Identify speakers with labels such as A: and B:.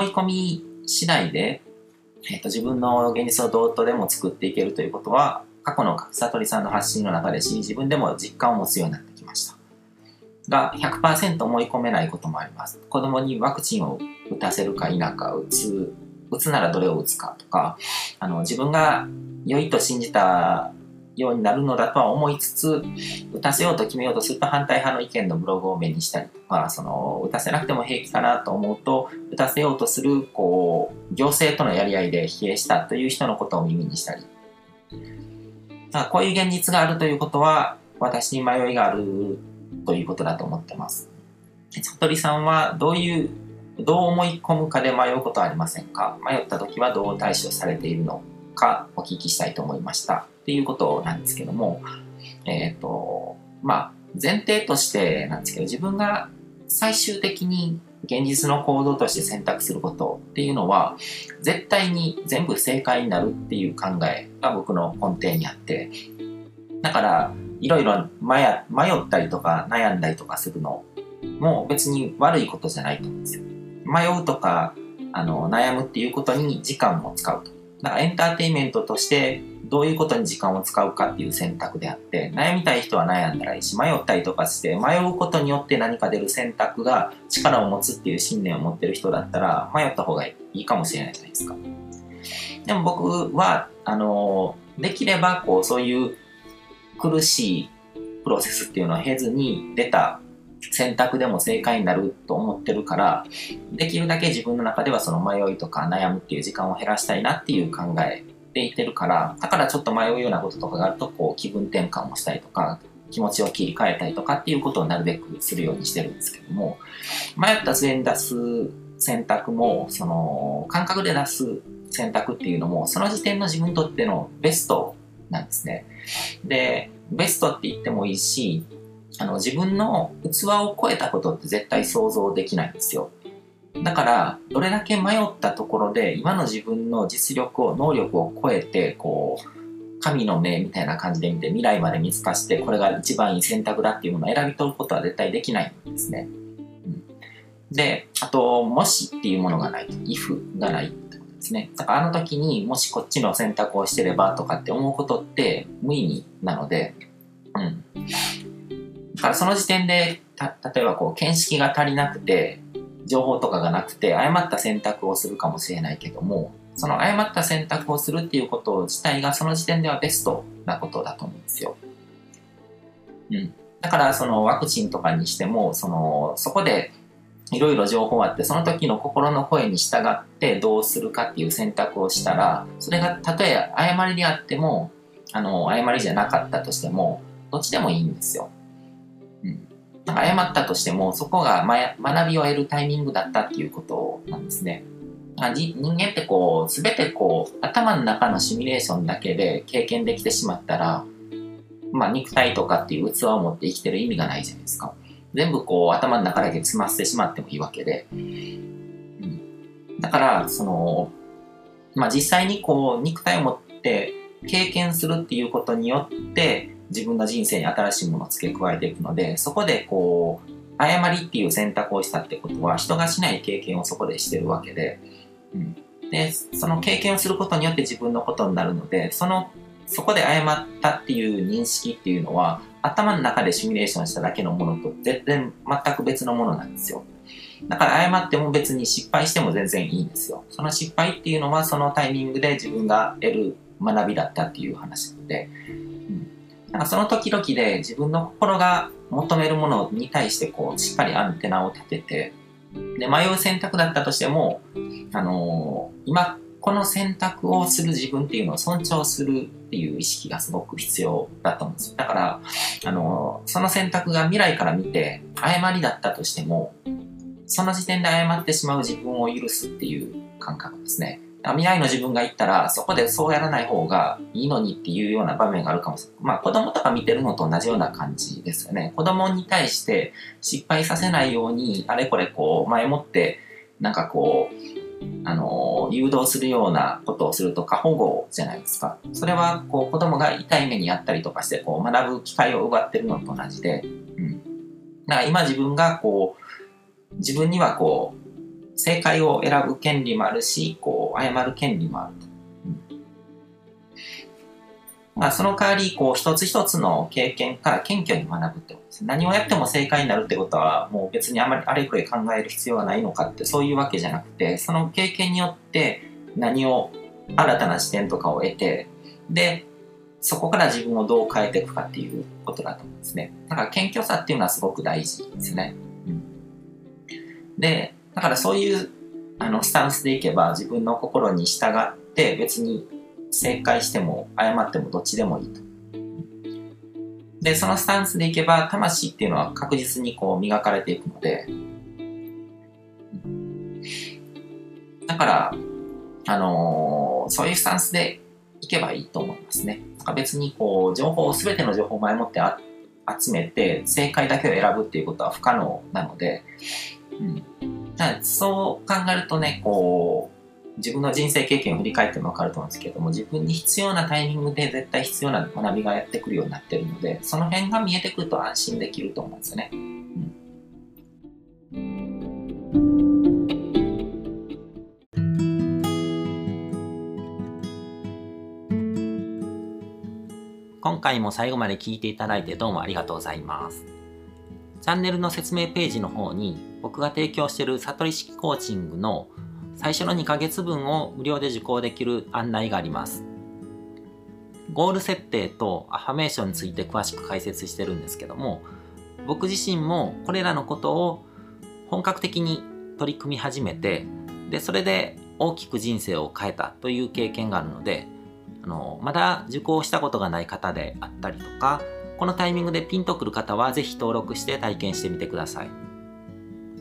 A: 思い込み次第で、えっと、自分の現実をどうとでも作っていけるということは、過去の悟りさんの発信の中でし、自分でも実感を持つようになってきました。が、100%思い込めないこともあります。子供にワクチンを打たせるか否か、打つ、打つならどれを打つかとか、あの、自分が良いと信じたようになるのだとは思いつつ、打たせようと決めようとすると反対派の意見のブログを目にしたりとか、その、打たせなくても平気かなと思うと、打たせようとする、こう、行政とのやり合いで疲弊したという人のことを耳にしたり。こういう現実があるということは、私に迷いがあるということだと思ってます。悟りさんはどういう、どう思い込むかで迷うことはありませんか？迷った時はどう対処されているの？かお聞きしたいと思いました。っていうことなんですけども、えっ、ー、と、まあ、前提としてなんですけど、自分が最終的に現実の行動として選択することっていうのは、絶対に全部正解になるっていう考えが僕の根底にあって、だから、いろいろ迷ったりとか悩んだりとかするのも別に悪いことじゃないと思うんですよ。迷うとか、あの、悩むっていうことに時間を使うと。だからエンターテインメントとしてどういうことに時間を使うかっていう選択であって、悩みたい人は悩んだらいいし、迷ったりとかして、迷うことによって何か出る選択が力を持つっていう信念を持ってる人だったら、迷った方がいいかもしれないじゃないですか。でも僕は、あの、できれば、こう、そういう苦しいプロセスっていうのを経ずに出た選択でも正解になると思ってるから、できるだけ自分の中ではその迷いとか悩むっていう時間を減らしたいなっていう考えでいてるから、だからちょっと迷うようなこととかがあると、こう気分転換をしたりとか、気持ちを切り替えたりとかっていうことをなるべくするようにしてるんですけども、迷った末に出す選択も、その感覚で出す選択っていうのも、その時点の自分にとってのベストなんですね。で、ベストって言ってもいいし、あの、自分の器を超えたことって絶対想像できないんですよ。だから、どれだけ迷ったところで、今の自分の実力を、能力を超えて、こう、神の目みたいな感じで見て、未来まで見透かして、これが一番いい選択だっていうものを選び取ることは絶対できないんですね。うん、で、あと、もしっていうものがない、if がないってことですね。だからあの時にもしこっちの選択をしてればとかって思うことって無意味なので、うん。からその時点で、た、例えばこう、見識が足りなくて、情報とかがなくて、誤った選択をするかもしれないけども、その誤った選択をするっていうこと自体がその時点ではベストなことだと思うんですよ。うん。だからそのワクチンとかにしても、その、そこでいろいろ情報あって、その時の心の声に従ってどうするかっていう選択をしたら、それがたとえ誤りであっても、あの、誤りじゃなかったとしても、どっちでもいいんですよ。なんか謝ったとしても、そこが学びを得るタイミングだったっていうことなんですね。人間ってこう、すべてこう、頭の中のシミュレーションだけで経験できてしまったら、まあ肉体とかっていう器を持って生きてる意味がないじゃないですか。全部こう頭の中だけ詰まってしまってもいいわけで。うん、だから、その、まあ実際にこう肉体を持って経験するっていうことによって、自分の人生に新しいものを付け加えていくので、そこでこう、誤りっていう選択をしたってことは、人がしない経験をそこでしてるわけで、うん。で、その経験をすることによって自分のことになるので、その、そこで誤ったっていう認識っていうのは、頭の中でシミュレーションしただけのものと全然全く別のものなんですよ。だから誤っても別に失敗しても全然いいんですよ。その失敗っていうのはそのタイミングで自分が得る学びだったっていう話なので、なんかその時々で自分の心が求めるものに対してこうしっかりアンテナを立てて、で、迷う選択だったとしても、あのー、今この選択をする自分っていうのを尊重するっていう意識がすごく必要だと思うんです。だから、あのー、その選択が未来から見て誤りだったとしても、その時点で誤ってしまう自分を許すっていう感覚ですね。未来の自分が言ったら、そこでそうやらない方がいいのにっていうような場面があるかもしれない。まあ子供とか見てるのと同じような感じですよね。子供に対して失敗させないように、あれこれこう前もって、なんかこう、あの、誘導するようなことをすると過保護じゃないですか。それはこう子供が痛い目にあったりとかしてこう学ぶ機会を奪ってるのと同じで、うん。だから今自分がこう、自分にはこう、正解を選ぶ権利もあるし、こう、誤る権利もあると。まあ、その代わり、こう、一つ一つの経験から謙虚に学ぶってことです。何をやっても正解になるってことは、もう別にあまりあれくらい考える必要はないのかって、そういうわけじゃなくて、その経験によって何を、新たな視点とかを得て、で、そこから自分をどう変えていくかっていうことだと思うんですね。だから謙虚さっていうのはすごく大事ですね。うん、で、だからそういうあのスタンスでいけば自分の心に従って別に正解しても誤ってもどっちでもいいと。で、そのスタンスでいけば魂っていうのは確実にこう磨かれていくので、だから、あのー、そういうスタンスでいけばいいと思いますね。別にこう、情報を、すべての情報を前もって集めて、正解だけを選ぶっていうことは不可能なので、うん。そう考えるとね、こう、自分の人生経験を振り返ってもわかると思うんですけども、自分に必要なタイミングで絶対必要な学びがやってくるようになってるので、その辺が見えてくると安心できると思うんですよね。今回も最後まで聞いていただいてどうもありがとうございます。チャンネルの説明ページの方に僕が提供している悟り式コーチングの最初の2ヶ月分を無料で受講できる案内があります。ゴール設定とアファメーションについて詳しく解説してるんですけども、僕自身もこれらのことを本格的に取り組み始めて、で、それで大きく人生を変えたという経験があるので、あのまだ受講したことがない方であったりとかこのタイミングでピンとくる方はぜひ登録して体験してみてください